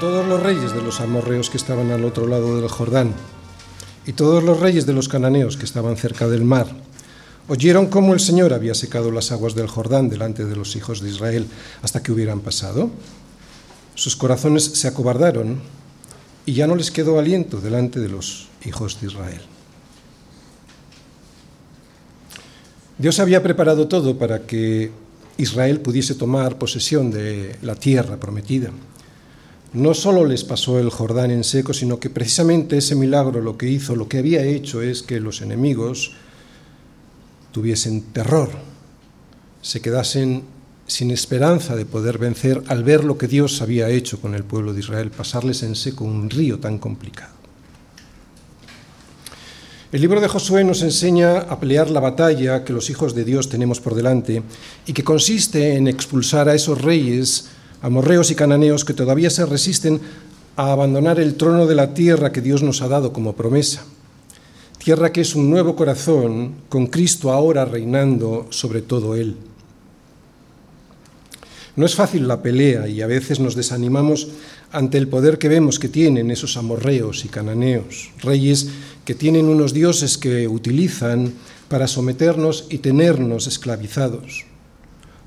todos los reyes de los amorreos que estaban al otro lado del Jordán y todos los reyes de los cananeos que estaban cerca del mar oyeron cómo el Señor había secado las aguas del Jordán delante de los hijos de Israel hasta que hubieran pasado, sus corazones se acobardaron y ya no les quedó aliento delante de los hijos de Israel. Dios había preparado todo para que Israel pudiese tomar posesión de la tierra prometida no solo les pasó el Jordán en seco, sino que precisamente ese milagro lo que hizo, lo que había hecho es que los enemigos tuviesen terror, se quedasen sin esperanza de poder vencer al ver lo que Dios había hecho con el pueblo de Israel, pasarles en seco un río tan complicado. El libro de Josué nos enseña a pelear la batalla que los hijos de Dios tenemos por delante y que consiste en expulsar a esos reyes amorreos y cananeos que todavía se resisten a abandonar el trono de la tierra que Dios nos ha dado como promesa. Tierra que es un nuevo corazón, con Cristo ahora reinando sobre todo él. No es fácil la pelea y a veces nos desanimamos ante el poder que vemos que tienen esos amorreos y cananeos, reyes que tienen unos dioses que utilizan para someternos y tenernos esclavizados,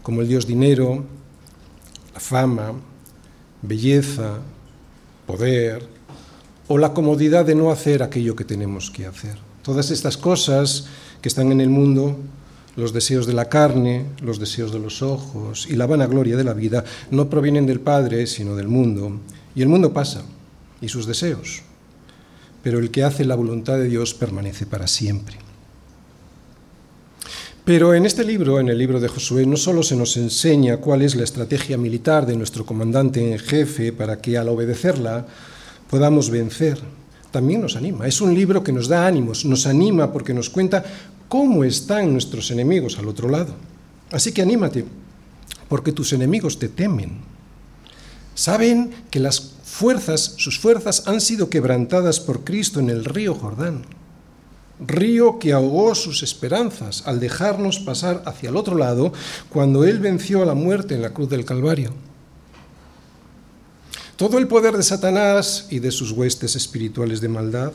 como el dios dinero, fama, belleza, poder o la comodidad de no hacer aquello que tenemos que hacer. Todas estas cosas que están en el mundo, los deseos de la carne, los deseos de los ojos y la vanagloria de la vida, no provienen del Padre, sino del mundo. Y el mundo pasa, y sus deseos. Pero el que hace la voluntad de Dios permanece para siempre. Pero en este libro, en el libro de Josué, no solo se nos enseña cuál es la estrategia militar de nuestro comandante en jefe para que al obedecerla podamos vencer, también nos anima. Es un libro que nos da ánimos, nos anima porque nos cuenta cómo están nuestros enemigos al otro lado. Así que anímate, porque tus enemigos te temen. Saben que las fuerzas, sus fuerzas han sido quebrantadas por Cristo en el río Jordán río que ahogó sus esperanzas al dejarnos pasar hacia el otro lado cuando Él venció a la muerte en la cruz del Calvario. Todo el poder de Satanás y de sus huestes espirituales de maldad,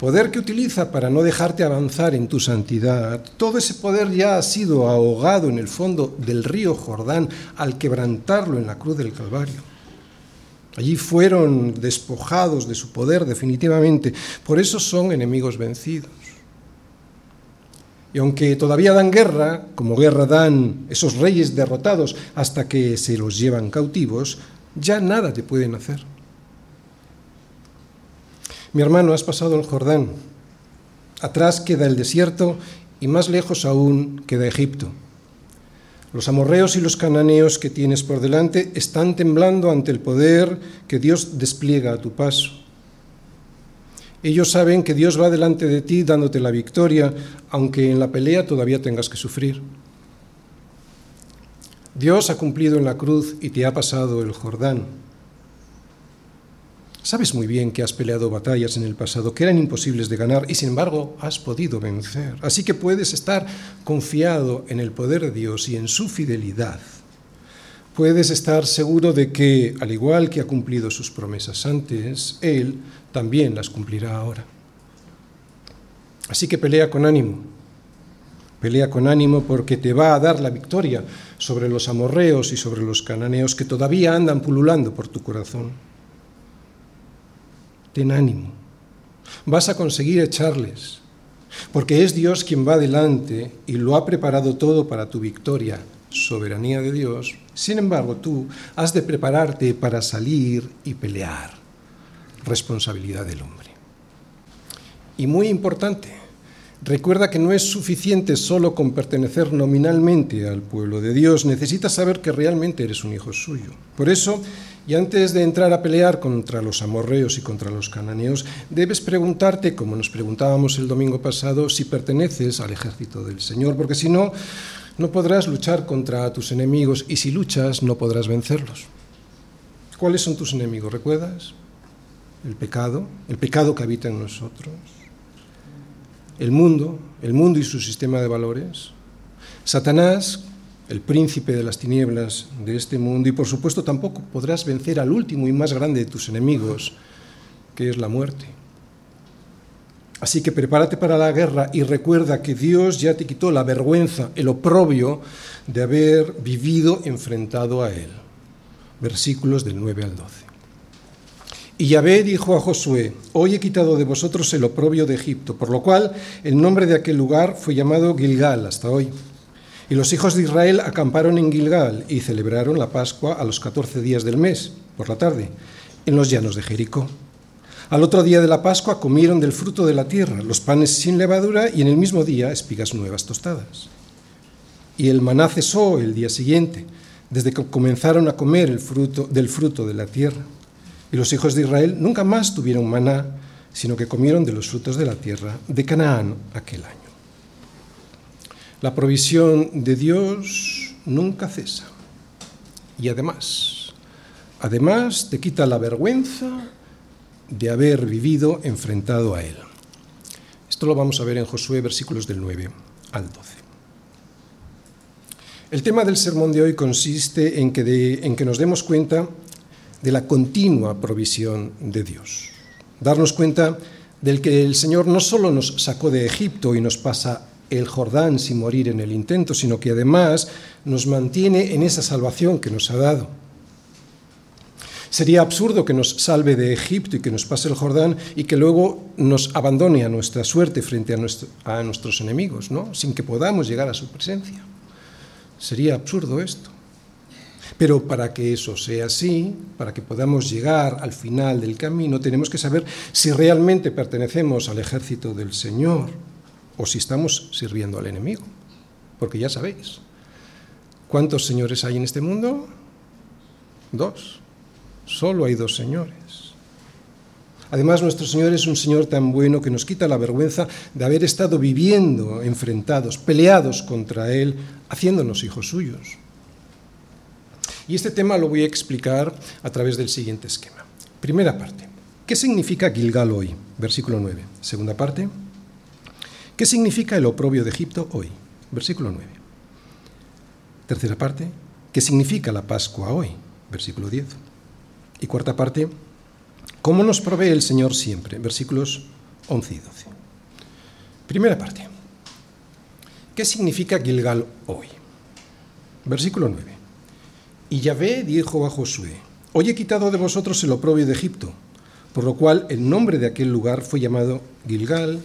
poder que utiliza para no dejarte avanzar en tu santidad, todo ese poder ya ha sido ahogado en el fondo del río Jordán al quebrantarlo en la cruz del Calvario. Allí fueron despojados de su poder definitivamente. Por eso son enemigos vencidos. Y aunque todavía dan guerra, como guerra dan esos reyes derrotados hasta que se los llevan cautivos, ya nada te pueden hacer. Mi hermano, has pasado el Jordán. Atrás queda el desierto y más lejos aún queda Egipto. Los amorreos y los cananeos que tienes por delante están temblando ante el poder que Dios despliega a tu paso. Ellos saben que Dios va delante de ti dándote la victoria, aunque en la pelea todavía tengas que sufrir. Dios ha cumplido en la cruz y te ha pasado el Jordán. Sabes muy bien que has peleado batallas en el pasado que eran imposibles de ganar y sin embargo has podido vencer. Así que puedes estar confiado en el poder de Dios y en su fidelidad. Puedes estar seguro de que, al igual que ha cumplido sus promesas antes, Él también las cumplirá ahora. Así que pelea con ánimo. Pelea con ánimo porque te va a dar la victoria sobre los amorreos y sobre los cananeos que todavía andan pululando por tu corazón ten ánimo. Vas a conseguir echarles, porque es Dios quien va delante y lo ha preparado todo para tu victoria, soberanía de Dios. Sin embargo, tú has de prepararte para salir y pelear, responsabilidad del hombre. Y muy importante, Recuerda que no es suficiente solo con pertenecer nominalmente al pueblo de Dios, necesitas saber que realmente eres un hijo suyo. Por eso, y antes de entrar a pelear contra los amorreos y contra los cananeos, debes preguntarte, como nos preguntábamos el domingo pasado, si perteneces al ejército del Señor, porque si no, no podrás luchar contra tus enemigos y si luchas no podrás vencerlos. ¿Cuáles son tus enemigos? ¿Recuerdas? el pecado, el pecado que habita en nosotros, el mundo, el mundo y su sistema de valores, Satanás, el príncipe de las tinieblas de este mundo, y por supuesto tampoco podrás vencer al último y más grande de tus enemigos, que es la muerte. Así que prepárate para la guerra y recuerda que Dios ya te quitó la vergüenza, el oprobio de haber vivido enfrentado a Él. Versículos del 9 al 12. Y Yahvé dijo a Josué, hoy he quitado de vosotros el oprobio de Egipto, por lo cual el nombre de aquel lugar fue llamado Gilgal hasta hoy. Y los hijos de Israel acamparon en Gilgal y celebraron la Pascua a los catorce días del mes, por la tarde, en los llanos de Jericó. Al otro día de la Pascua comieron del fruto de la tierra, los panes sin levadura y en el mismo día espigas nuevas tostadas. Y el maná cesó el día siguiente, desde que comenzaron a comer el fruto del fruto de la tierra. Y los hijos de Israel nunca más tuvieron maná, sino que comieron de los frutos de la tierra de Canaán aquel año. La provisión de Dios nunca cesa. Y además, además te quita la vergüenza de haber vivido enfrentado a Él. Esto lo vamos a ver en Josué versículos del 9 al 12. El tema del sermón de hoy consiste en que, en que nos demos cuenta de la continua provisión de Dios. Darnos cuenta del que el Señor no solo nos sacó de Egipto y nos pasa el Jordán sin morir en el intento, sino que además nos mantiene en esa salvación que nos ha dado. Sería absurdo que nos salve de Egipto y que nos pase el Jordán y que luego nos abandone a nuestra suerte frente a, nuestros enemigos, ¿no? sin que podamos llegar a su presencia. Sería absurdo esto. Pero para que eso sea así, para que podamos llegar al final del camino, tenemos que saber si realmente pertenecemos al ejército del Señor o si estamos sirviendo al enemigo. Porque ya sabéis, ¿cuántos señores hay en este mundo? Dos. Solo hay dos señores. Además, nuestro Señor es un Señor tan bueno que nos quita la vergüenza de haber estado viviendo enfrentados, peleados contra Él, haciéndonos hijos suyos. Y este tema lo voy a explicar a través del siguiente esquema. Primera parte. ¿Qué significa Gilgal hoy? Versículo 9. Segunda parte. ¿Qué significa el oprobio de Egipto hoy? Versículo 9. Tercera parte. ¿Qué significa la Pascua hoy? Versículo 10. Y cuarta parte. ¿Cómo nos provee el Señor siempre? Versículos 11 y 12. Primera parte. ¿Qué significa Gilgal hoy? Versículo 9. Y Yahvé dijo a Josué, Hoy he quitado de vosotros el oprobio de Egipto, por lo cual el nombre de aquel lugar fue llamado Gilgal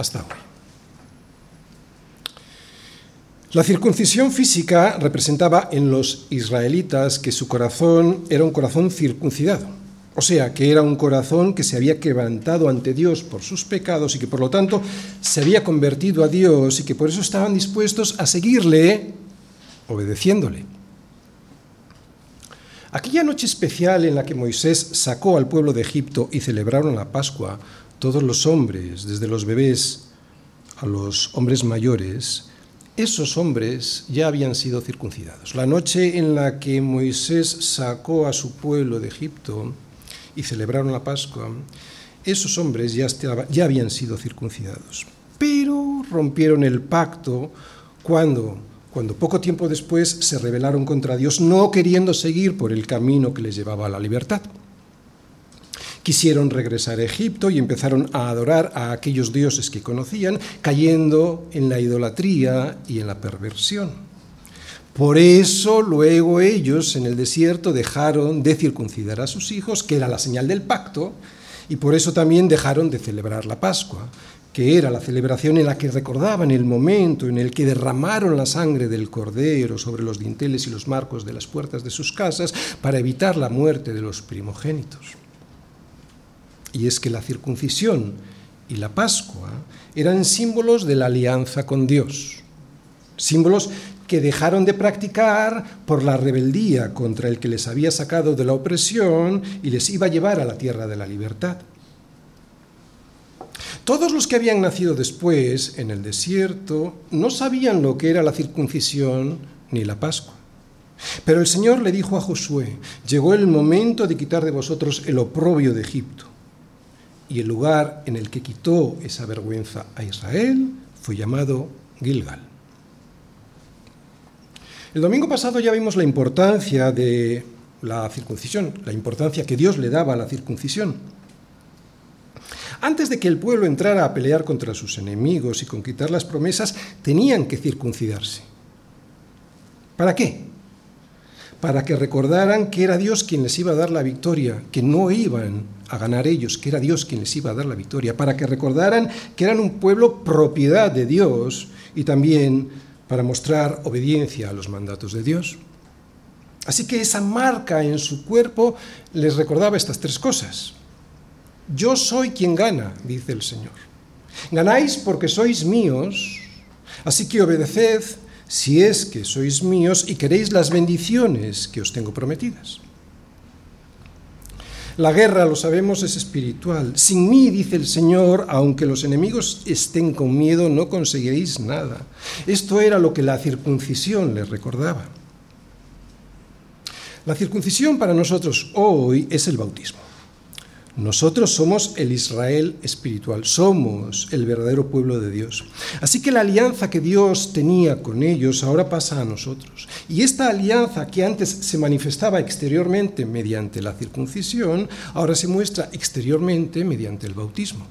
hasta hoy. La circuncisión física representaba en los israelitas que su corazón era un corazón circuncidado, o sea, que era un corazón que se había quebrantado ante Dios por sus pecados y que por lo tanto se había convertido a Dios y que por eso estaban dispuestos a seguirle obedeciéndole. Aquella noche especial en la que Moisés sacó al pueblo de Egipto y celebraron la Pascua, todos los hombres, desde los bebés a los hombres mayores, esos hombres ya habían sido circuncidados. La noche en la que Moisés sacó a su pueblo de Egipto y celebraron la Pascua, esos hombres ya, habían sido circuncidados. Pero rompieron el pacto cuando cuando poco tiempo después se rebelaron contra Dios, no queriendo seguir por el camino que les llevaba a la libertad. Quisieron regresar a Egipto y empezaron a adorar a aquellos dioses que conocían, cayendo en la idolatría y en la perversión. Por eso luego ellos en el desierto dejaron de circuncidar a sus hijos, que era la señal del pacto, y por eso también dejaron de celebrar la Pascua, que era la celebración en la que recordaban el momento en el que derramaron la sangre del cordero sobre los dinteles y los marcos de las puertas de sus casas para evitar la muerte de los primogénitos. Y es que la circuncisión y la Pascua eran símbolos de la alianza con Dios, símbolos que dejaron de practicar por la rebeldía contra el que les había sacado de la opresión y les iba a llevar a la tierra de la libertad. Todos los que habían nacido después en el desierto no sabían lo que era la circuncisión ni la Pascua. Pero el Señor le dijo a Josué, llegó el momento de quitar de vosotros el oprobio de Egipto. Y el lugar en el que quitó esa vergüenza a Israel fue llamado Gilgal. El domingo pasado ya vimos la importancia de la circuncisión, la importancia que Dios le daba a la circuncisión. Antes de que el pueblo entrara a pelear contra sus enemigos y conquistar las promesas, tenían que circuncidarse. ¿Para qué? Para que recordaran que era Dios quien les iba a dar la victoria, que no iban a ganar ellos, que era Dios quien les iba a dar la victoria, para que recordaran que eran un pueblo propiedad de Dios y también para mostrar obediencia a los mandatos de Dios. Así que esa marca en su cuerpo les recordaba estas tres cosas. Yo soy quien gana, dice el Señor. Ganáis porque sois míos, así que obedeced si es que sois míos y queréis las bendiciones que os tengo prometidas. La guerra, lo sabemos, es espiritual. Sin mí, dice el Señor, aunque los enemigos estén con miedo, no conseguiréis nada. Esto era lo que la circuncisión les recordaba. La circuncisión para nosotros hoy es el bautismo. Nosotros somos el Israel espiritual, somos el verdadero pueblo de Dios. Así que la alianza que Dios tenía con ellos ahora pasa a nosotros. Y esta alianza que antes se manifestaba exteriormente mediante la circuncisión, ahora se muestra exteriormente mediante el bautismo.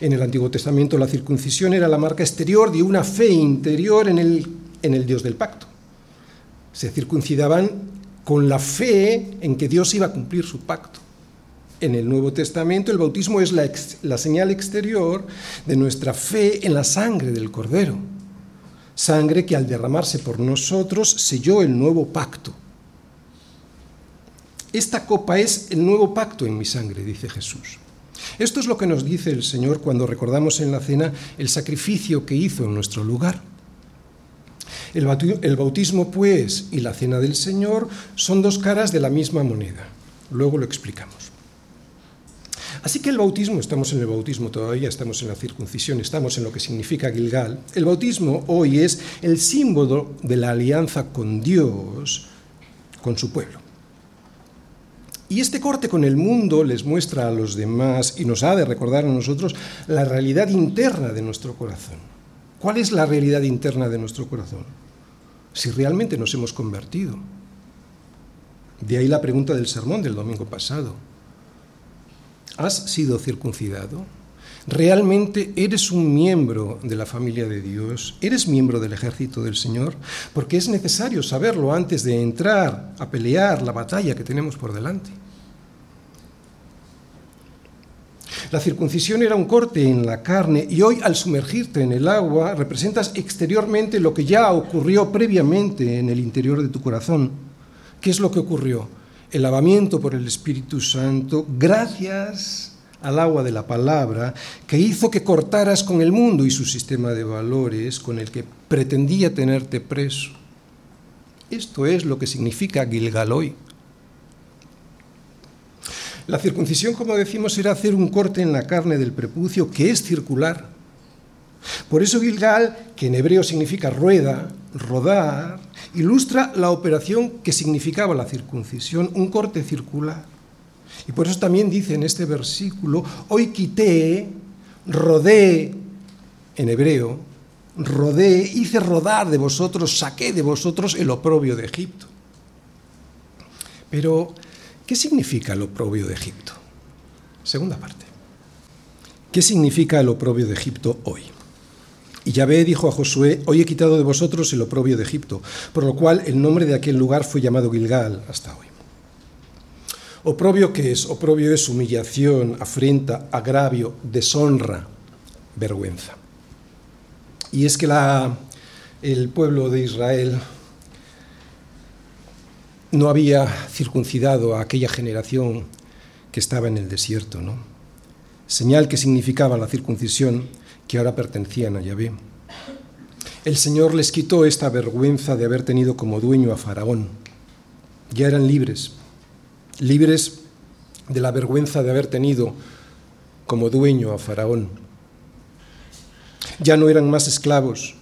En el Antiguo Testamento la circuncisión era la marca exterior de una fe interior en el, en el Dios del pacto. Se circuncidaban con la fe en que Dios iba a cumplir su pacto en el Nuevo Testamento, el bautismo es la, señal exterior de nuestra fe en la sangre del Cordero. Sangre que al derramarse por nosotros selló el nuevo pacto. Esta copa es el nuevo pacto en mi sangre, dice Jesús. Esto es lo que nos dice el Señor cuando recordamos en la cena el sacrificio que hizo en nuestro lugar. El bautismo, pues, y la cena del Señor son dos caras de la misma moneda. Luego lo explicamos. Así que el bautismo, estamos en el bautismo todavía, estamos en la circuncisión, estamos en lo que significa Gilgal. El bautismo hoy es el símbolo de la alianza con Dios, con su pueblo. Y este corte con el mundo les muestra a los demás y nos ha de recordar a nosotros la realidad interna de nuestro corazón. ¿Cuál es la realidad interna de nuestro corazón? Si realmente nos hemos convertido. De ahí la pregunta del sermón del domingo pasado. ¿Has sido circuncidado? ¿Realmente eres un miembro de la familia de Dios? ¿Eres miembro del ejército del Señor? Porque es necesario saberlo antes de entrar a pelear la batalla que tenemos por delante. La circuncisión era un corte en la carne y hoy al sumergirte en el agua representas exteriormente lo que ya ocurrió previamente en el interior de tu corazón. ¿Qué es lo que ocurrió? El lavamiento por el Espíritu Santo gracias al agua de la palabra que hizo que cortaras con el mundo y su sistema de valores con el que pretendía tenerte preso. Esto es lo que significa Gilgal hoy. La circuncisión, como decimos, era hacer un corte en la carne del prepucio que es circular. Por eso Gilgal, que en hebreo significa rueda, rodar, ilustra la operación que significaba la circuncisión, un corte circular. Y por eso también dice en este versículo, hoy quité, rodé, en hebreo, rodé, hice rodar de vosotros, saqué de vosotros el oprobio de Egipto. Pero, ¿qué significa el oprobio de Egipto? Segunda parte. ¿Qué significa el oprobio de Egipto hoy? Y Yahvé dijo a Josué, hoy he quitado de vosotros el oprobio de Egipto, por lo cual el nombre de aquel lugar fue llamado Gilgal hasta hoy. Oprobio qué es? Oprobio es humillación, afrenta, agravio, deshonra, vergüenza. Y es que la, el pueblo de Israel no había circuncidado a aquella generación que estaba en el desierto, ¿no? Señal que significaba la circuncisión que ahora pertenecían a Yahvé. El Señor les quitó esta vergüenza de haber tenido como dueño a Faraón. Ya eran libres, libres de la vergüenza de haber tenido como dueño a Faraón. Ya no eran más esclavos.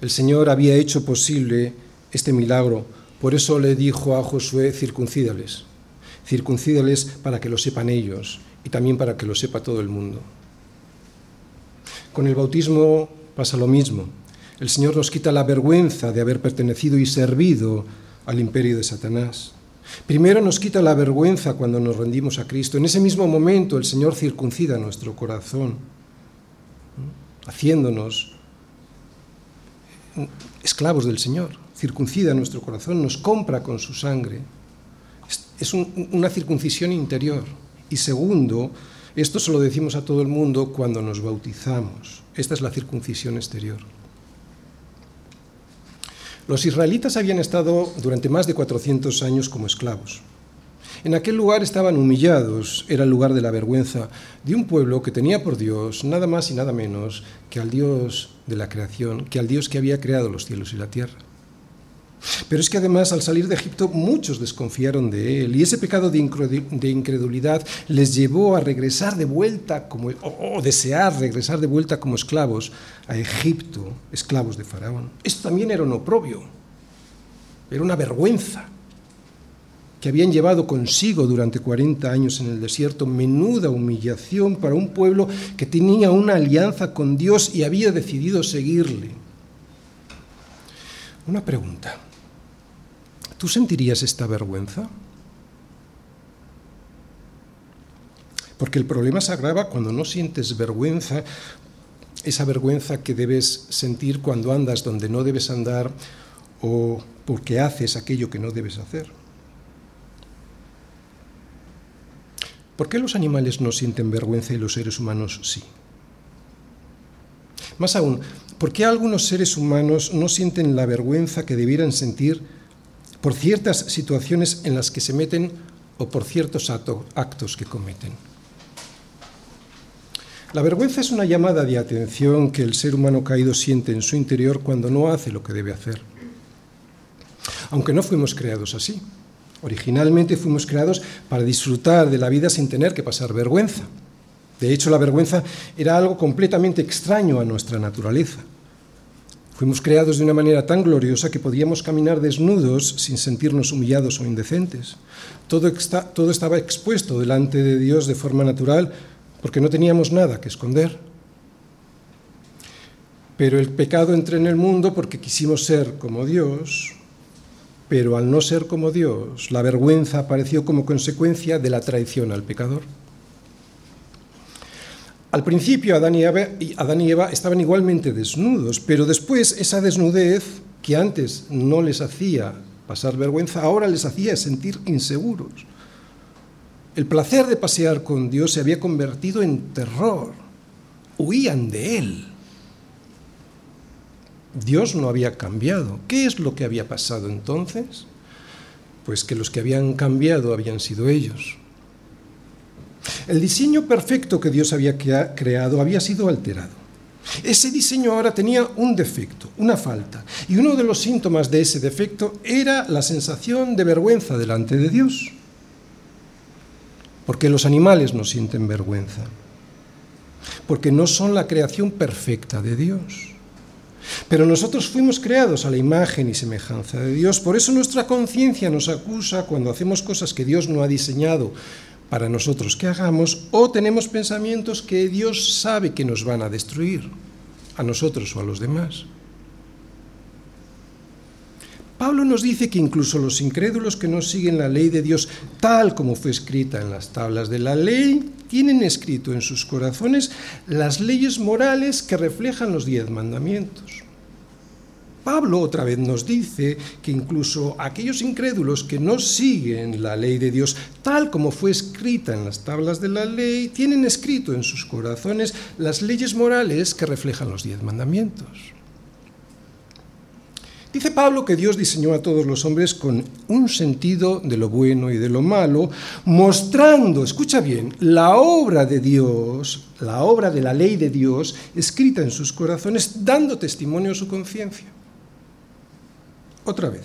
El Señor había hecho posible este milagro. Por eso le dijo a Josué, circuncídales, circuncídales para que lo sepan ellos y también para que lo sepa todo el mundo. Con el bautismo pasa lo mismo. El Señor nos quita la vergüenza de haber pertenecido y servido al imperio de Satanás. Primero nos quita la vergüenza cuando nos rendimos a Cristo. En ese mismo momento el Señor circuncida nuestro corazón, haciéndonos esclavos del Señor. Circuncida nuestro corazón, nos compra con su sangre. Es una circuncisión interior. Y segundo, esto se lo decimos a todo el mundo cuando nos bautizamos. Esta es la circuncisión exterior. Los israelitas habían estado durante más de 400 años como esclavos. En aquel lugar estaban humillados, era el lugar de la vergüenza de un pueblo que tenía por Dios nada más y nada menos que al Dios de la creación, que al Dios que había creado los cielos y la tierra. Pero es que además al salir de Egipto muchos desconfiaron de él y ese pecado de incredulidad les llevó a regresar de vuelta como, o, desear regresar de vuelta como esclavos a Egipto, esclavos de Faraón. Esto también era un oprobio, era una vergüenza que habían llevado consigo durante 40 años en el desierto, menuda humillación para un pueblo que tenía una alianza con Dios y había decidido seguirle. Una pregunta. ¿Tú sentirías esta vergüenza? Porque el problema se agrava cuando no sientes vergüenza, esa vergüenza que debes sentir cuando andas donde no debes andar o porque haces aquello que no debes hacer. ¿Por qué los animales no sienten vergüenza y los seres humanos sí? Más aún, ¿por qué algunos seres humanos no sienten la vergüenza que debieran sentir por ciertas situaciones en las que se meten o por ciertos actos que cometen. La vergüenza es una llamada de atención que el ser humano caído siente en su interior cuando no hace lo que debe hacer. Aunque no fuimos creados así. Originalmente fuimos creados para disfrutar de la vida sin tener que pasar vergüenza. De hecho, la vergüenza era algo completamente extraño a nuestra naturaleza. Fuimos creados de una manera tan gloriosa que podíamos caminar desnudos sin sentirnos humillados o indecentes. Todo, estaba expuesto delante de Dios de forma natural porque no teníamos nada que esconder. Pero el pecado entró en el mundo porque quisimos ser como Dios, pero al no ser como Dios, la vergüenza apareció como consecuencia de la traición al pecador. Al principio Adán y, Eva, estaban igualmente desnudos, pero después esa desnudez que antes no les hacía pasar vergüenza, ahora les hacía sentir inseguros. El placer de pasear con Dios se había convertido en terror. Huían de Él. Dios no había cambiado. ¿Qué es lo que había pasado entonces? Pues que los que habían cambiado habían sido ellos. El diseño perfecto que Dios había creado había sido alterado. Ese diseño ahora tenía un defecto, una falta, y uno de los síntomas de ese defecto era la sensación de vergüenza delante de Dios. Porque los animales no sienten vergüenza, porque no son la creación perfecta de Dios. Pero nosotros fuimos creados a la imagen y semejanza de Dios, por eso nuestra conciencia nos acusa cuando hacemos cosas que Dios no ha diseñado para nosotros que hagamos o tenemos pensamientos que Dios sabe que nos van a destruir, a nosotros o a los demás. Pablo nos dice que incluso los incrédulos que no siguen la ley de Dios tal como fue escrita en las tablas de la ley, tienen escrito en sus corazones las leyes morales que reflejan los diez mandamientos. Pablo otra vez nos dice que incluso aquellos incrédulos que no siguen la ley de Dios tal como fue escrita en las tablas de la ley, tienen escrito en sus corazones las leyes morales que reflejan los diez mandamientos. Dice Pablo que Dios diseñó a todos los hombres con un sentido de lo bueno y de lo malo, mostrando, escucha bien, la obra de Dios, la obra de la ley de Dios, escrita en sus corazones, dando testimonio a su conciencia. Otra vez,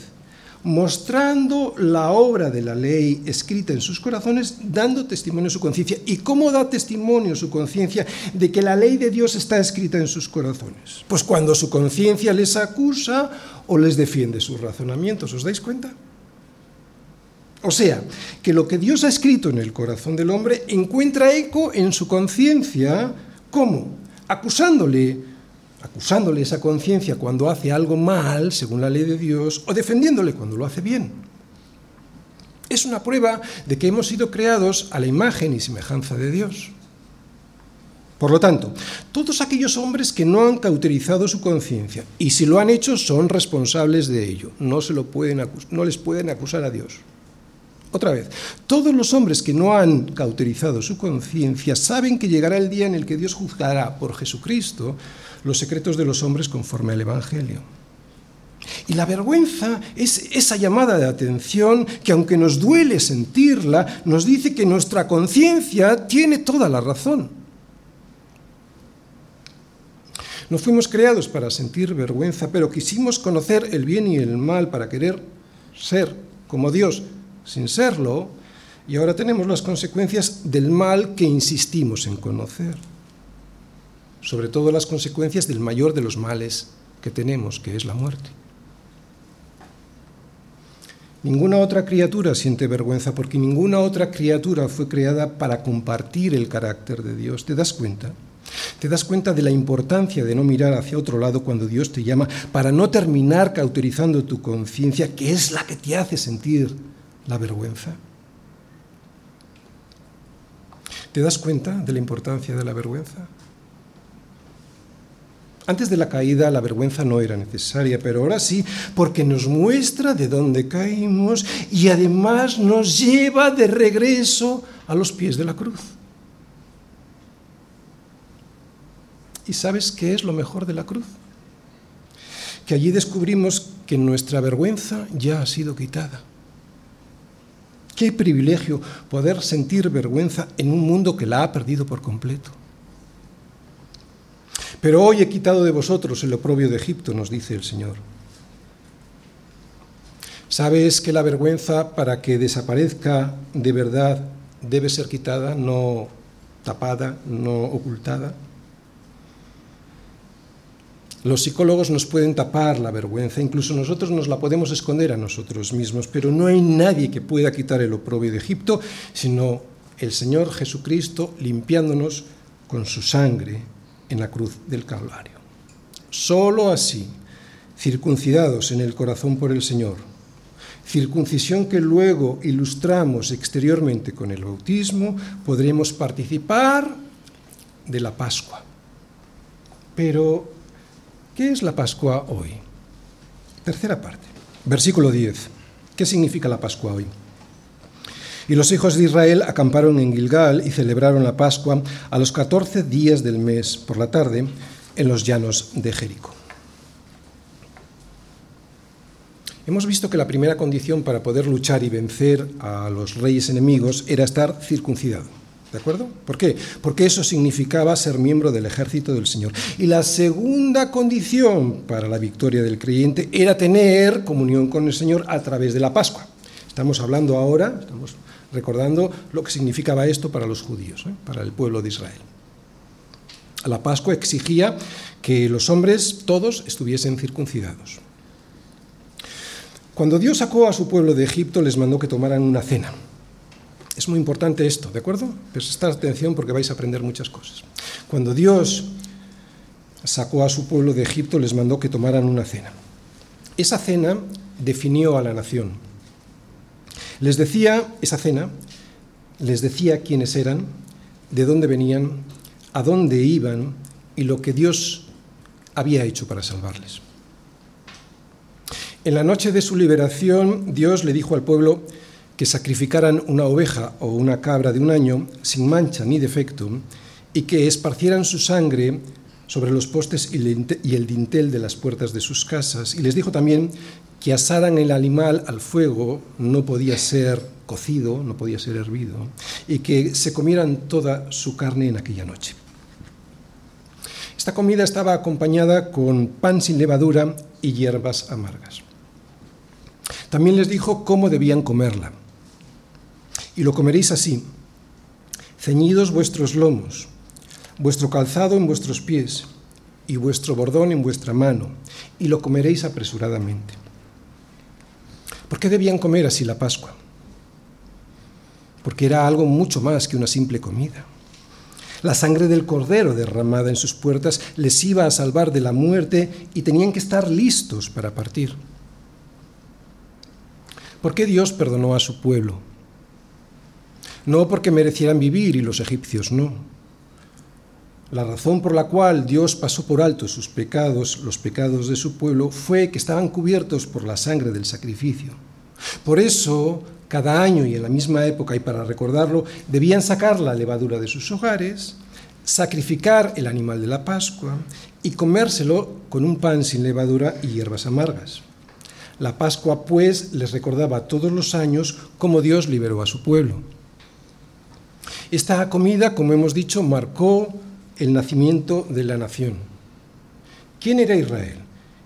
mostrando la obra de la ley escrita en sus corazones, dando testimonio a su conciencia. ¿Y cómo da testimonio su conciencia de que la ley de Dios está escrita en sus corazones? Pues cuando su conciencia les acusa o les defiende sus razonamientos, ¿os dais cuenta? O sea, que lo que Dios ha escrito en el corazón del hombre encuentra eco en su conciencia, ¿cómo? Acusándole acusándole esa conciencia cuando hace algo mal, según la ley de Dios, o defendiéndole cuando lo hace bien. Es una prueba de que hemos sido creados a la imagen y semejanza de Dios. Por lo tanto, todos aquellos hombres que no han cauterizado su conciencia, y si lo han hecho son responsables de ello, no, se lo pueden no les pueden acusar a Dios. Otra vez, todos los hombres que no han cauterizado su conciencia saben que llegará el día en el que Dios juzgará por Jesucristo los secretos de los hombres conforme al Evangelio. Y la vergüenza es esa llamada de atención que aunque nos duele sentirla, nos dice que nuestra conciencia tiene toda la razón. No fuimos creados para sentir vergüenza, pero quisimos conocer el bien y el mal para querer ser como Dios sin serlo, y ahora tenemos las consecuencias del mal que insistimos en conocer sobre todo las consecuencias del mayor de los males que tenemos, que es la muerte. Ninguna otra criatura siente vergüenza porque ninguna otra criatura fue creada para compartir el carácter de Dios. ¿Te das cuenta? ¿Te das cuenta de la importancia de no mirar hacia otro lado cuando Dios te llama para no terminar cauterizando tu conciencia, que es la que te hace sentir la vergüenza? ¿Te das cuenta de la importancia de la vergüenza? Antes de la caída la vergüenza no era necesaria, pero ahora sí, porque nos muestra de dónde caímos y además nos lleva de regreso a los pies de la cruz. ¿Y sabes qué es lo mejor de la cruz? Que allí descubrimos que nuestra vergüenza ya ha sido quitada. Qué privilegio poder sentir vergüenza en un mundo que la ha perdido por completo. Pero hoy he quitado de vosotros el oprobio de Egipto, nos dice el Señor. ¿Sabes que la vergüenza para que desaparezca de verdad debe ser quitada, no tapada, no ocultada? Los psicólogos nos pueden tapar la vergüenza, incluso nosotros nos la podemos esconder a nosotros mismos, pero no hay nadie que pueda quitar el oprobio de Egipto, sino el Señor Jesucristo limpiándonos con su sangre en la cruz del Calvario. Solo así, circuncidados en el corazón por el Señor, circuncisión que luego ilustramos exteriormente con el bautismo, podremos participar de la Pascua. Pero, ¿qué es la Pascua hoy? Tercera parte, versículo 10. ¿Qué significa la Pascua hoy? Y los hijos de Israel acamparon en Gilgal y celebraron la Pascua a los catorce días del mes por la tarde en los llanos de Jericó. Hemos visto que la primera condición para poder luchar y vencer a los reyes enemigos era estar circuncidado. ¿De acuerdo? ¿Por qué? Porque eso significaba ser miembro del ejército del Señor. Y la segunda condición para la victoria del creyente era tener comunión con el Señor a través de la Pascua. Estamos hablando ahora, estamos recordando lo que significaba esto para los judíos, ¿eh? para el pueblo de Israel. La Pascua exigía que los hombres todos estuviesen circuncidados. Cuando Dios sacó a su pueblo de Egipto, les mandó que tomaran una cena. Es muy importante esto, ¿de acuerdo? Prestad atención porque vais a aprender muchas cosas. Cuando Dios sacó a su pueblo de Egipto, les mandó que tomaran una cena. Esa cena definió a la nación, les decía esa cena, les decía quiénes eran, de dónde venían, a dónde iban y lo que Dios había hecho para salvarles. En la noche de su liberación, Dios le dijo al pueblo que sacrificaran una oveja o una cabra de un año sin mancha ni defecto y que esparcieran su sangre sobre los postes y el dintel de las puertas de sus casas. Y les dijo también que asaran el animal al fuego, no podía ser cocido, no podía ser hervido, y que se comieran toda su carne en aquella noche. Esta comida estaba acompañada con pan sin levadura y hierbas amargas. También les dijo cómo debían comerla. Y lo comeréis así, ceñidos vuestros lomos, vuestro calzado en vuestros pies y vuestro bordón en vuestra mano, y lo comeréis apresuradamente. ¿Por qué debían comer así la Pascua? Porque era algo mucho más que una simple comida. La sangre del cordero derramada en sus puertas les iba a salvar de la muerte y tenían que estar listos para partir. ¿Por qué Dios perdonó a su pueblo? No porque merecieran vivir y los egipcios no. La razón por la cual Dios pasó por alto sus pecados, los pecados de su pueblo, fue que estaban cubiertos por la sangre del sacrificio. Por eso cada año y en la misma época, y para recordarlo, debían sacar la levadura de sus hogares, sacrificar el animal de la Pascua y comérselo con un pan sin levadura y hierbas amargas. La Pascua, pues, les recordaba todos los años cómo Dios liberó a su pueblo. Esta comida, como hemos dicho, marcó el nacimiento de la nación. ¿Quién era Israel?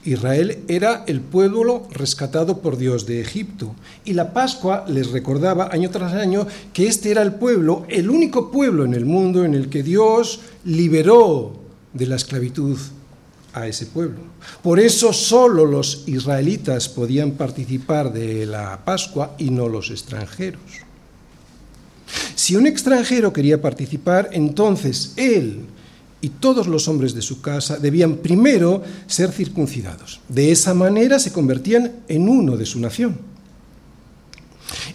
Israel era el pueblo rescatado por Dios de Egipto y la Pascua les recordaba año tras año que este era el pueblo, el único pueblo en el mundo en el que Dios liberó de la esclavitud a ese pueblo. Por eso solo los israelitas podían participar de la Pascua y no los extranjeros. Si un extranjero quería participar, entonces él y todos los hombres de su casa debían primero ser circuncidados. De esa manera se convertían en uno de su nación.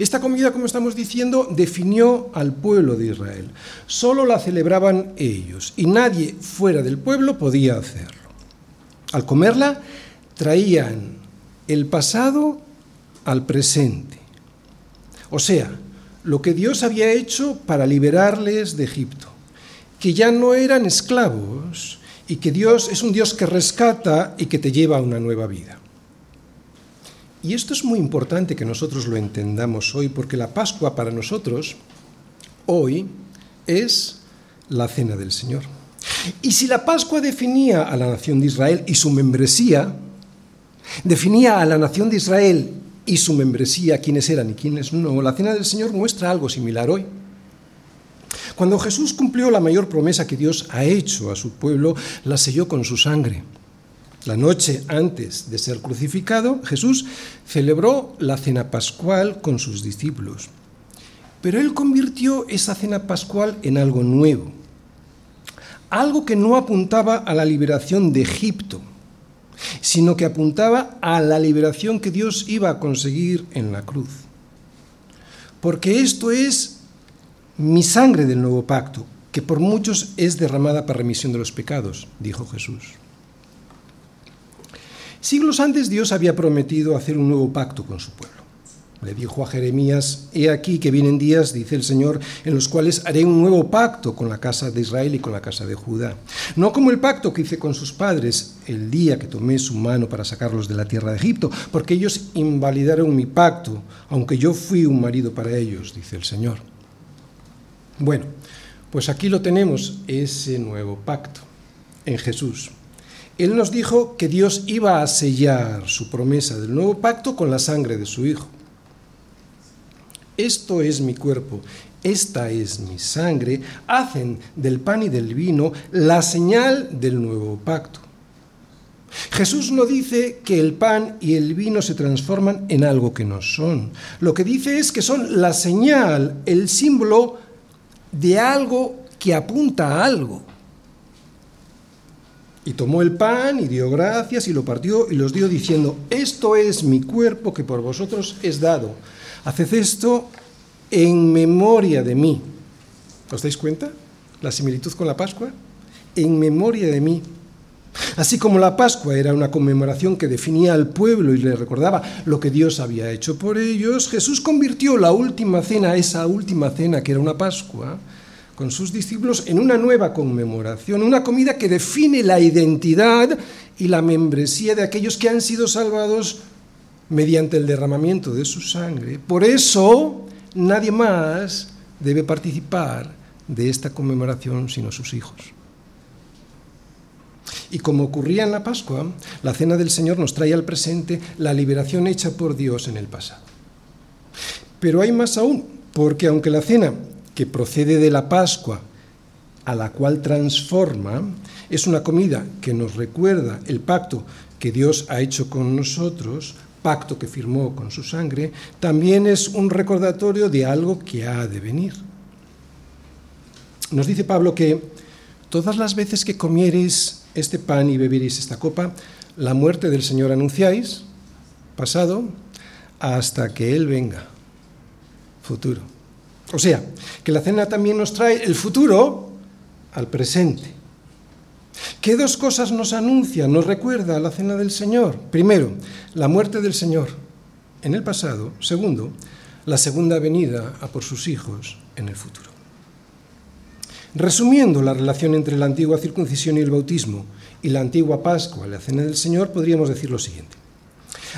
Esta comida, como estamos diciendo, definió al pueblo de Israel. Solo la celebraban ellos y nadie fuera del pueblo podía hacerlo. Al comerla, traían el pasado al presente. O sea, lo que Dios había hecho para liberarles de Egipto que ya no eran esclavos y que Dios es un Dios que rescata y que te lleva a una nueva vida. Y esto es muy importante que nosotros lo entendamos hoy, porque la Pascua para nosotros hoy es la cena del Señor. Y si la Pascua definía a la nación de Israel y su membresía, definía a la nación de Israel y su membresía, quiénes eran y quiénes no, la cena del Señor muestra algo similar hoy. Cuando Jesús cumplió la mayor promesa que Dios ha hecho a su pueblo, la selló con su sangre. La noche antes de ser crucificado, Jesús celebró la cena pascual con sus discípulos. Pero él convirtió esa cena pascual en algo nuevo, algo que no apuntaba a la liberación de Egipto, sino que apuntaba a la liberación que Dios iba a conseguir en la cruz. Porque esto es mi sangre del nuevo pacto, que por muchos es derramada para remisión de los pecados, dijo Jesús. Siglos antes Dios había prometido hacer un nuevo pacto con su pueblo. Le dijo a Jeremías, He aquí que vienen días, dice el Señor, en los cuales haré un nuevo pacto con la casa de Israel y con la casa de Judá. No como el pacto que hice con sus padres el día que tomé su mano para sacarlos de la tierra de Egipto, porque ellos invalidaron mi pacto, aunque yo fui un marido para ellos, dice el Señor. Bueno, pues aquí lo tenemos, ese nuevo pacto en Jesús. Él nos dijo que Dios iba a sellar su promesa del nuevo pacto con la sangre de su Hijo. Esto es mi cuerpo, esta es mi sangre, hacen del pan y del vino la señal del nuevo pacto. Jesús no dice que el pan y el vino se transforman en algo que no son. Lo que dice es que son la señal, el símbolo de algo que apunta a algo. Y tomó el pan y dio gracias y lo partió y los dio diciendo, esto es mi cuerpo que por vosotros es dado. Haced esto en memoria de mí. ¿Os dais cuenta? La similitud con la Pascua. En memoria de mí. Así como la Pascua era una conmemoración que definía al pueblo y le recordaba lo que Dios había hecho por ellos, Jesús convirtió la última cena, esa última cena que era una Pascua, con sus discípulos en una nueva conmemoración, una comida que define la identidad y la membresía de aquellos que han sido salvados mediante el derramamiento de su sangre. Por eso nadie más debe participar de esta conmemoración sino sus hijos. Y como ocurría en la Pascua, la cena del Señor nos trae al presente la liberación hecha por Dios en el pasado. Pero hay más aún, porque aunque la cena que procede de la Pascua, a la cual transforma, es una comida que nos recuerda el pacto que Dios ha hecho con nosotros, pacto que firmó con su sangre, también es un recordatorio de algo que ha de venir. Nos dice Pablo que todas las veces que comiereis este pan y beberéis esta copa, la muerte del Señor anunciáis, pasado, hasta que Él venga, futuro. O sea, que la cena también nos trae el futuro al presente. ¿Qué dos cosas nos anuncia, nos recuerda la cena del Señor? Primero, la muerte del Señor en el pasado. Segundo, la segunda venida a por sus hijos en el futuro. Resumiendo la relación entre la antigua circuncisión y el bautismo y la antigua Pascua la cena del Señor, podríamos decir lo siguiente.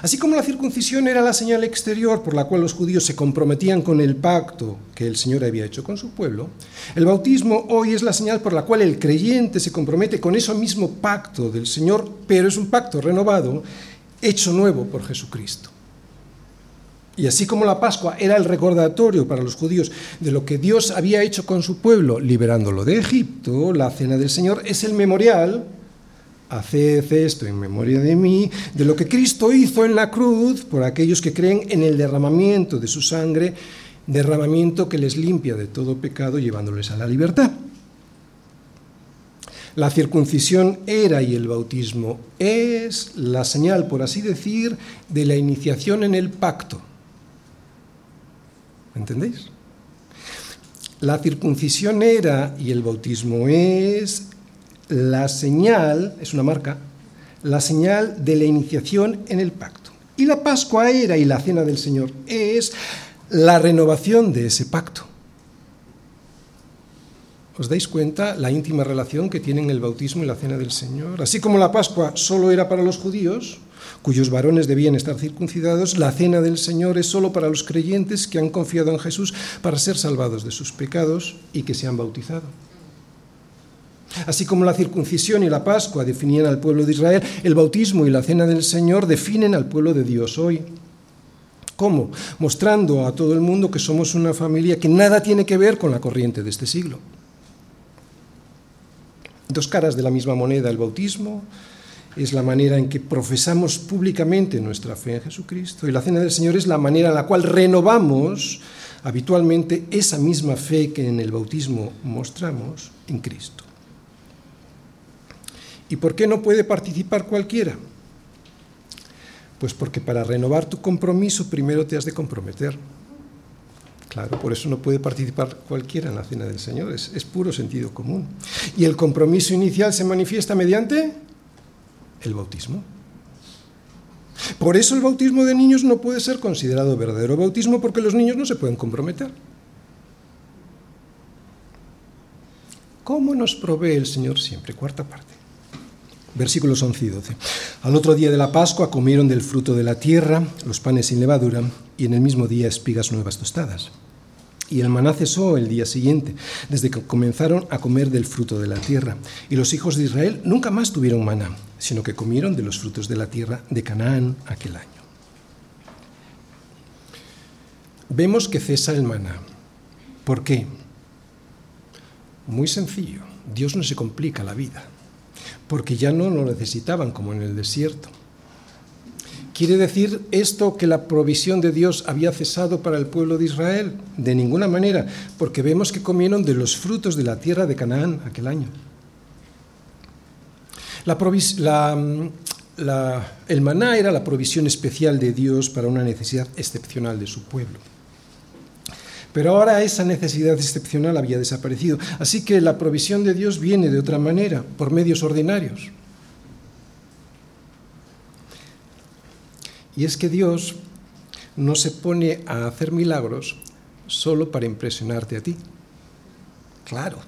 Así como la circuncisión era la señal exterior por la cual los judíos se comprometían con el pacto que el Señor había hecho con su pueblo, el bautismo hoy es la señal por la cual el creyente se compromete con ese mismo pacto del Señor, pero es un pacto renovado, hecho nuevo por Jesucristo. Y así como la Pascua era el recordatorio para los judíos de lo que Dios había hecho con su pueblo, liberándolo de Egipto, la cena del Señor es el memorial haced esto en memoria de mí, de lo que Cristo hizo en la cruz por aquellos que creen en el derramamiento de su sangre, derramamiento que les limpia de todo pecado llevándoles a la libertad. La circuncisión era y el bautismo es la señal, por así decir, de la iniciación en el pacto. ¿Entendéis? La circuncisión era y el bautismo es la señal, es una marca, la señal de la iniciación en el pacto. Y la Pascua era y la cena del Señor es la renovación de ese pacto. ¿Os dais cuenta la íntima relación que tienen el bautismo y la cena del Señor? Así como la Pascua solo era para los judíos, cuyos varones debían estar circuncidados, la cena del Señor es solo para los creyentes que han confiado en Jesús para ser salvados de sus pecados y que se han bautizado. Así como la circuncisión y la Pascua definían al pueblo de Israel, el bautismo y la cena del Señor definen al pueblo de Dios hoy. ¿Cómo? Mostrando a todo el mundo que somos una familia que nada tiene que ver con la corriente de este siglo. Dos caras de la misma moneda, el bautismo es la manera en que profesamos públicamente nuestra fe en Jesucristo y la cena del Señor es la manera en la cual renovamos habitualmente esa misma fe que en el bautismo mostramos en Cristo. ¿Y por qué no puede participar cualquiera? Pues porque para renovar tu compromiso primero te has de comprometer. Claro, por eso no puede participar cualquiera en la cena del Señor, es, es, puro sentido común. Y el compromiso inicial se manifiesta mediante el bautismo. Por eso el bautismo de niños no puede ser considerado verdadero bautismo porque los niños no se pueden comprometer. ¿Cómo nos provee el Señor siempre? Cuarta parte. Versículos 11 y 12. Al otro día de la Pascua comieron del fruto de la tierra, los panes sin levadura, y en el mismo día espigas nuevas tostadas. Y el maná cesó el día siguiente, desde que comenzaron a comer del fruto de la tierra. Y los hijos de Israel nunca más tuvieron maná, sino que comieron de los frutos de la tierra de Canaán aquel año. Vemos que cesa el maná. ¿Por qué? Muy sencillo. Dios no se complica la vida porque ya no lo necesitaban como en el desierto. ¿Quiere decir esto que la provisión de Dios había cesado para el pueblo de Israel? De ninguna manera, porque vemos que comieron de los frutos de la tierra de Canaán aquel año. el maná era la provisión especial de Dios para una necesidad excepcional de su pueblo. Pero ahora esa necesidad excepcional había desaparecido. Así que la provisión de Dios viene de otra manera, por medios ordinarios. Y es que Dios no se pone a hacer milagros solo para impresionarte a ti. Claro.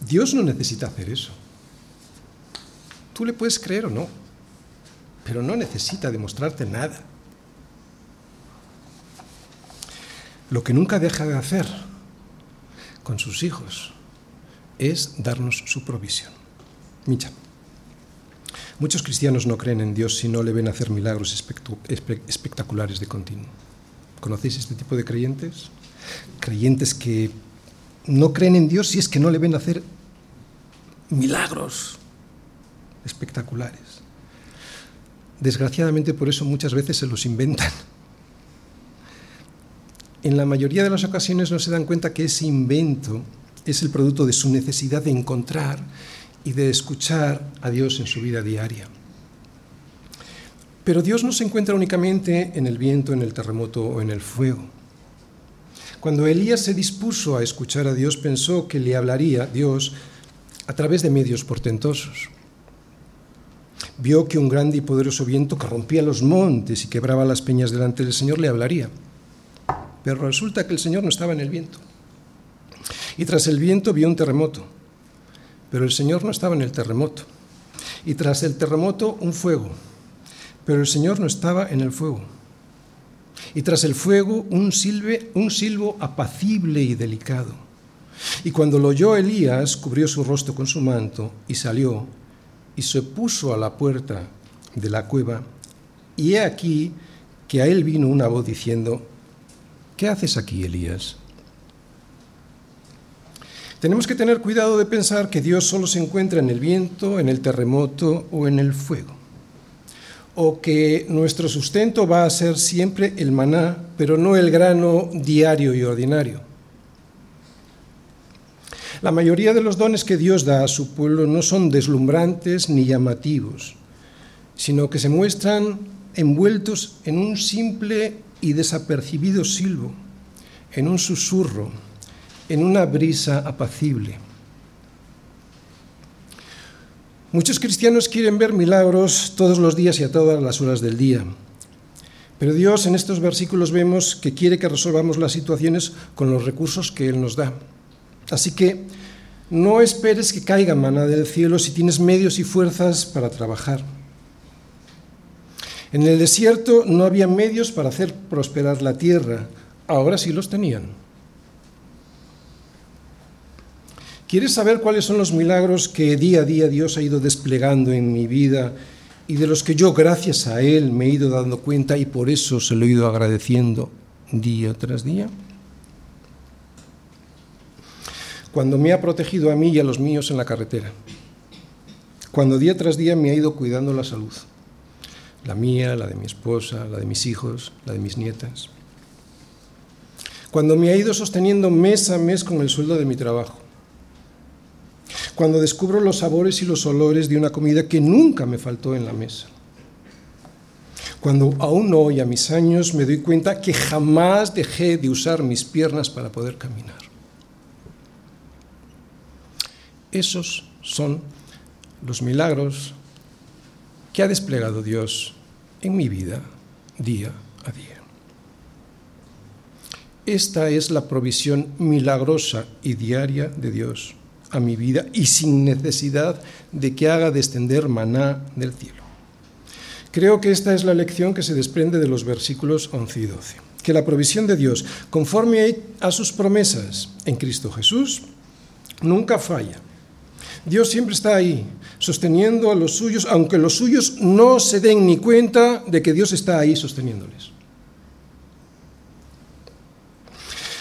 Dios no necesita hacer eso. Tú le puedes creer o no, pero no necesita demostrarte nada. Lo que nunca deja de hacer con sus hijos es darnos su provisión. Micha. Muchos cristianos no creen en Dios si no le ven hacer milagros espectaculares de continuo. ¿Conocéis este tipo de creyentes? Creyentes que no creen en Dios si es que no le ven hacer milagros espectaculares. Desgraciadamente por eso muchas veces se los inventan. En la mayoría de las ocasiones no se dan cuenta que ese invento es el producto de su necesidad de encontrar y de escuchar a Dios en su vida diaria. Pero Dios no se encuentra únicamente en el viento, en el terremoto o en el fuego. Cuando Elías se dispuso a escuchar a Dios, pensó que le hablaría Dios a través de medios portentosos. Vio que un grande y poderoso viento que rompía los montes y quebraba las peñas delante del Señor le hablaría. Pero resulta que el Señor no estaba en el viento. Y tras el viento vio un terremoto pero el Señor no estaba en el terremoto. Y tras el terremoto un fuego, pero el Señor no estaba en el fuego. Y tras el fuego un, silbe, un silbo apacible y delicado. Y cuando lo oyó Elías, cubrió su rostro con su manto y salió y se puso a la puerta de la cueva. Y he aquí que a él vino una voz diciendo, ¿qué haces aquí, Elías? Tenemos que tener cuidado de pensar que Dios solo se encuentra en el viento, en el terremoto o en el fuego. O que nuestro sustento va a ser siempre el maná, pero no el grano diario y ordinario. La mayoría de los dones que Dios da a su pueblo no son deslumbrantes ni llamativos, sino que se muestran envueltos en un simple y desapercibido silbo, en un susurro, en una brisa apacible. Muchos cristianos quieren ver milagros todos los días y a todas las horas del día. Pero Dios en estos versículos vemos que quiere que resolvamos las situaciones con los recursos que Él nos da. Así que no esperes que caiga maná del cielo si tienes medios y fuerzas para trabajar. En el desierto no había medios para hacer prosperar la tierra, ahora sí los tenían. ¿Quieres saber cuáles son los milagros que día a día Dios ha ido desplegando en mi vida y de los que yo, gracias a Él, me he ido dando cuenta y por eso se lo he ido agradeciendo día tras día? Cuando me ha protegido a mí y a los míos en la carretera. Cuando día tras día me ha ido cuidando la salud. La mía, la de mi esposa, la de mis hijos, la de mis nietas. Cuando me ha ido sosteniendo mes a mes con el sueldo de mi trabajo cuando descubro los sabores y los olores de una comida que nunca me faltó en la mesa. Cuando aún hoy, a mis años, me doy cuenta que jamás dejé de usar mis piernas para poder caminar. Esos son los milagros que ha desplegado Dios en mi vida día a día. Esta es la provisión milagrosa y diaria de Dios a mi vida y sin necesidad de que haga descender maná del cielo. Creo que esta es la lección que se desprende de los versículos 11 y 12, que la provisión de Dios, conforme a sus promesas en Cristo Jesús, nunca falla. Dios siempre está ahí, sosteniendo a los suyos, aunque los suyos no se den ni cuenta de que Dios está ahí sosteniéndoles.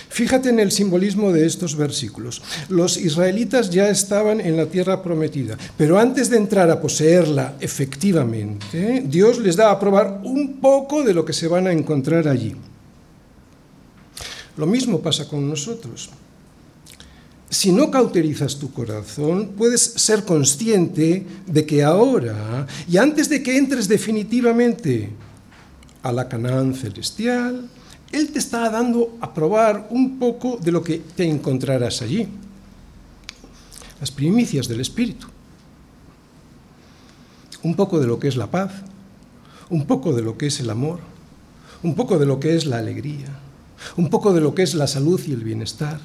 Fíjate en el simbolismo de estos versículos. Los israelitas ya estaban en la tierra prometida, pero antes de entrar a poseerla efectivamente, Dios les da a probar un poco de lo que se van a encontrar allí. Lo mismo pasa con nosotros. Si no cauterizas tu corazón, puedes ser consciente de que ahora, y antes de que entres definitivamente a la Canaán celestial, él te está dando a probar un poco de lo que te encontrarás allí. Las primicias del Espíritu. Un poco de lo que es la paz, un poco de lo que es el amor, un poco de lo que es la alegría, un poco de lo que es la salud y el bienestar,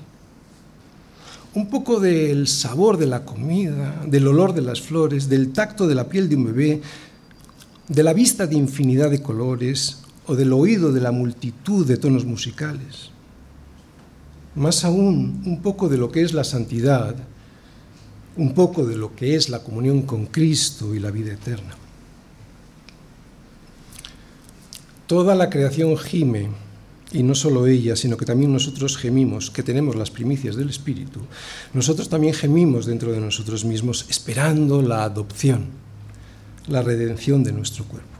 un poco del sabor de la comida, del olor de las flores, del tacto de la piel de un bebé, de la vista de infinidad de colores, o del oído de la multitud de tonos musicales. Más aún, un poco de lo que es la santidad un poco de lo que es la comunión con Cristo y la vida eterna. Toda la creación gime, y no solo ella, sino que también nosotros gemimos, que tenemos las primicias del Espíritu, nosotros también gemimos dentro de nosotros mismos, esperando la adopción, la redención de nuestro cuerpo.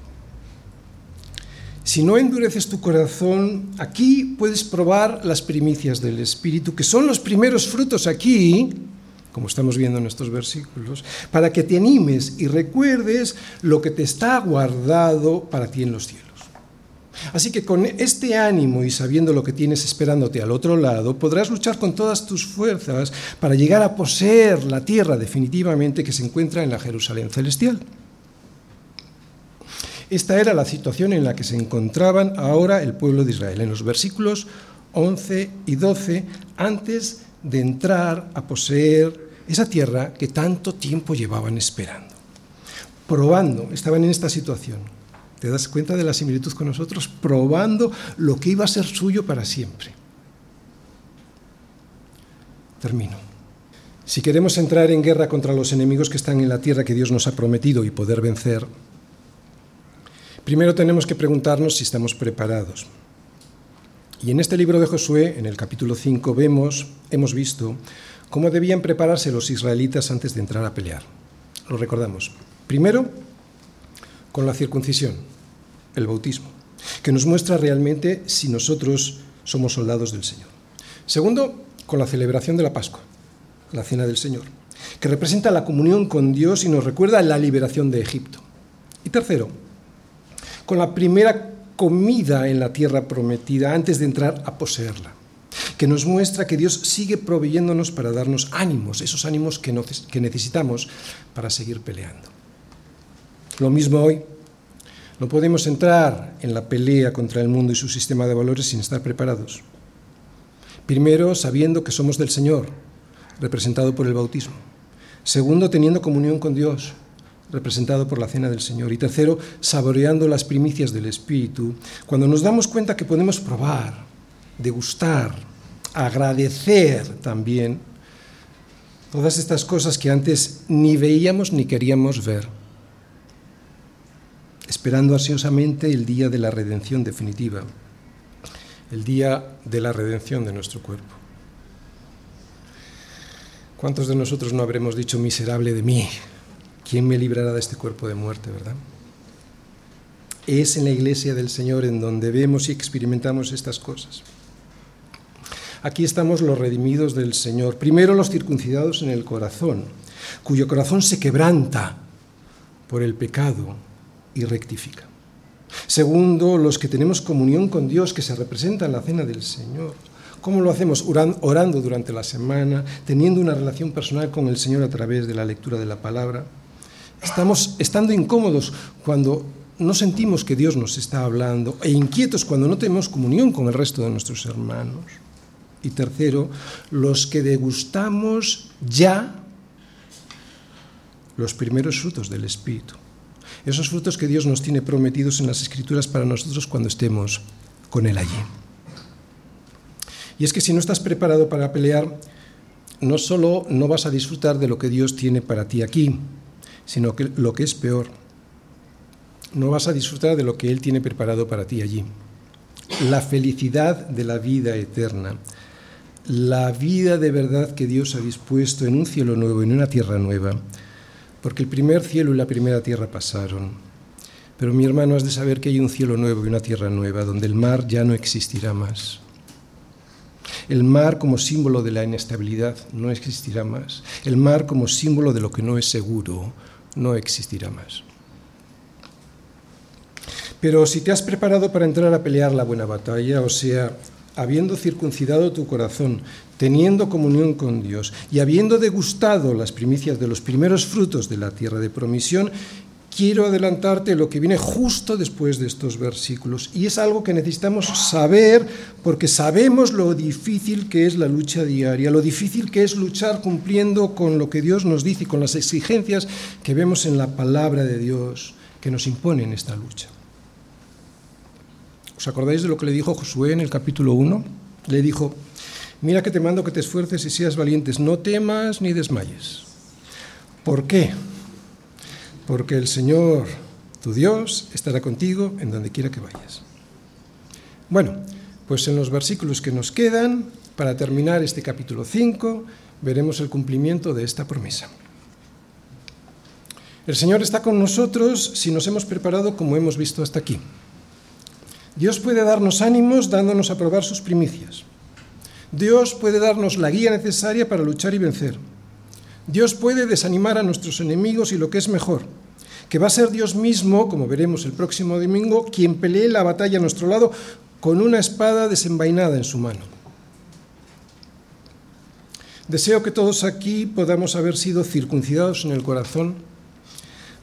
Si no endureces tu corazón, aquí puedes probar las primicias del Espíritu, que son los primeros frutos aquí, como estamos viendo en estos versículos, para que te animes y recuerdes lo que te está guardado para ti en los cielos. Así que con este ánimo y sabiendo lo que tienes esperándote al otro lado, podrás luchar con todas tus fuerzas para llegar a poseer la tierra definitivamente que se encuentra en la Jerusalén celestial. Esta era la situación en la que se encontraban ahora el pueblo de Israel, en los versículos 11 y 12, antes de entrar a poseer esa tierra que tanto tiempo llevaban esperando. Probando, estaban en esta situación. ¿Te das cuenta de la similitud con nosotros? Probando lo que iba a ser suyo para siempre. Termino. Si queremos entrar en guerra contra los enemigos que están en la tierra que Dios nos ha prometido y poder vencer, Primero tenemos que preguntarnos si estamos preparados. Y en este libro de Josué, en el capítulo 5, vemos, hemos visto cómo debían prepararse los israelitas antes de entrar a pelear. Lo recordamos. Primero, con la circuncisión, el bautismo, que nos muestra realmente si nosotros somos soldados del Señor. Segundo, con la celebración de la Pascua, la cena del Señor, que representa la comunión con Dios y nos recuerda la liberación de Egipto. Y tercero, con la primera comida en la tierra prometida antes de entrar a poseerla, que nos muestra que Dios sigue proveyéndonos para darnos ánimos, esos ánimos que, necesitamos para seguir peleando. Lo mismo hoy. No podemos entrar en la pelea contra el mundo y su sistema de valores sin estar preparados. Primero, sabiendo que somos del Señor, representado por el bautismo. Segundo, teniendo comunión con Dios, representado por la cena del Señor. Y tercero, saboreando las primicias del Espíritu, cuando nos damos cuenta que podemos probar, degustar, agradecer también todas estas cosas que antes ni veíamos ni queríamos ver, esperando ansiosamente el día de la redención definitiva, el día de la redención de nuestro cuerpo. ¿Cuántos de nosotros no habremos dicho miserable de mí? ¿quién me librará de este cuerpo de muerte, verdad? Es en la iglesia del Señor en donde vemos y experimentamos estas cosas. Aquí estamos los redimidos del Señor. Primero los circuncidados en el corazón, cuyo corazón se quebranta por el pecado y rectifica. Segundo, los que tenemos comunión con Dios, que se representa en la cena del Señor. ¿Cómo lo hacemos? Orando durante la semana, teniendo una relación personal con el Señor a través de la lectura de la palabra. Estamos estando incómodos cuando no sentimos que Dios nos está hablando e inquietos cuando no tenemos comunión con el resto de nuestros hermanos. Y tercero, los que degustamos ya los primeros frutos del Espíritu. Esos frutos que Dios nos tiene prometidos en las Escrituras para nosotros cuando estemos con Él allí. Y es que si no estás preparado para pelear, no solo no vas a disfrutar de lo que Dios tiene para ti aquí, sino que lo que es peor, no vas a disfrutar de lo que Él tiene preparado para ti allí. La felicidad de la vida eterna, la vida de verdad que Dios ha dispuesto en un cielo nuevo, en una tierra nueva, porque el primer cielo y la primera tierra pasaron. Pero mi hermano, has de saber que hay un cielo nuevo y una tierra nueva, donde el mar ya no existirá más. El mar como símbolo de la inestabilidad no existirá más. El mar como símbolo de lo que no es seguro no existirá más. Pero si te has preparado para entrar a pelear la buena batalla, o sea, habiendo circuncidado tu corazón, teniendo comunión con Dios y habiendo degustado las primicias de los primeros frutos de la tierra de promisión, quiero adelantarte lo que viene justo después de estos versículos. Y es algo que necesitamos saber porque sabemos lo difícil que es la lucha diaria, lo difícil que es luchar cumpliendo con lo que Dios nos dice y con las exigencias que vemos en la palabra de Dios que nos imponen esta lucha. ¿Os acordáis de lo que le dijo Josué en el capítulo 1? Le dijo, mira que te mando que te esfuerces y seas valientes, no temas ni desmayes ¿Por qué? Porque el Señor, tu Dios, estará contigo en donde quiera que vayas. Bueno, pues en los versículos que nos quedan, para terminar este capítulo 5, veremos el cumplimiento de esta promesa. El Señor está con nosotros si nos hemos preparado como hemos visto hasta aquí. Dios puede darnos ánimos dándonos a probar sus primicias. Dios puede darnos la guía necesaria para luchar y vencer. Dios puede desanimar a nuestros enemigos y lo que es mejor, que va a ser Dios mismo, como veremos el próximo domingo, quien pelee la batalla a nuestro lado con una espada desenvainada en su mano. Deseo que todos aquí podamos haber sido circuncidados en el corazón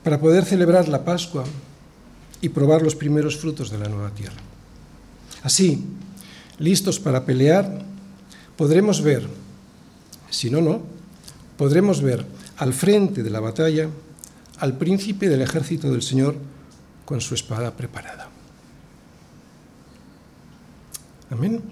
para poder celebrar la Pascua y probar los primeros frutos de la nueva tierra. Así, listos para pelear, podremos ver, si no, no, podremos ver al frente de la batalla al príncipe del ejército del Señor con su espada preparada. Amén.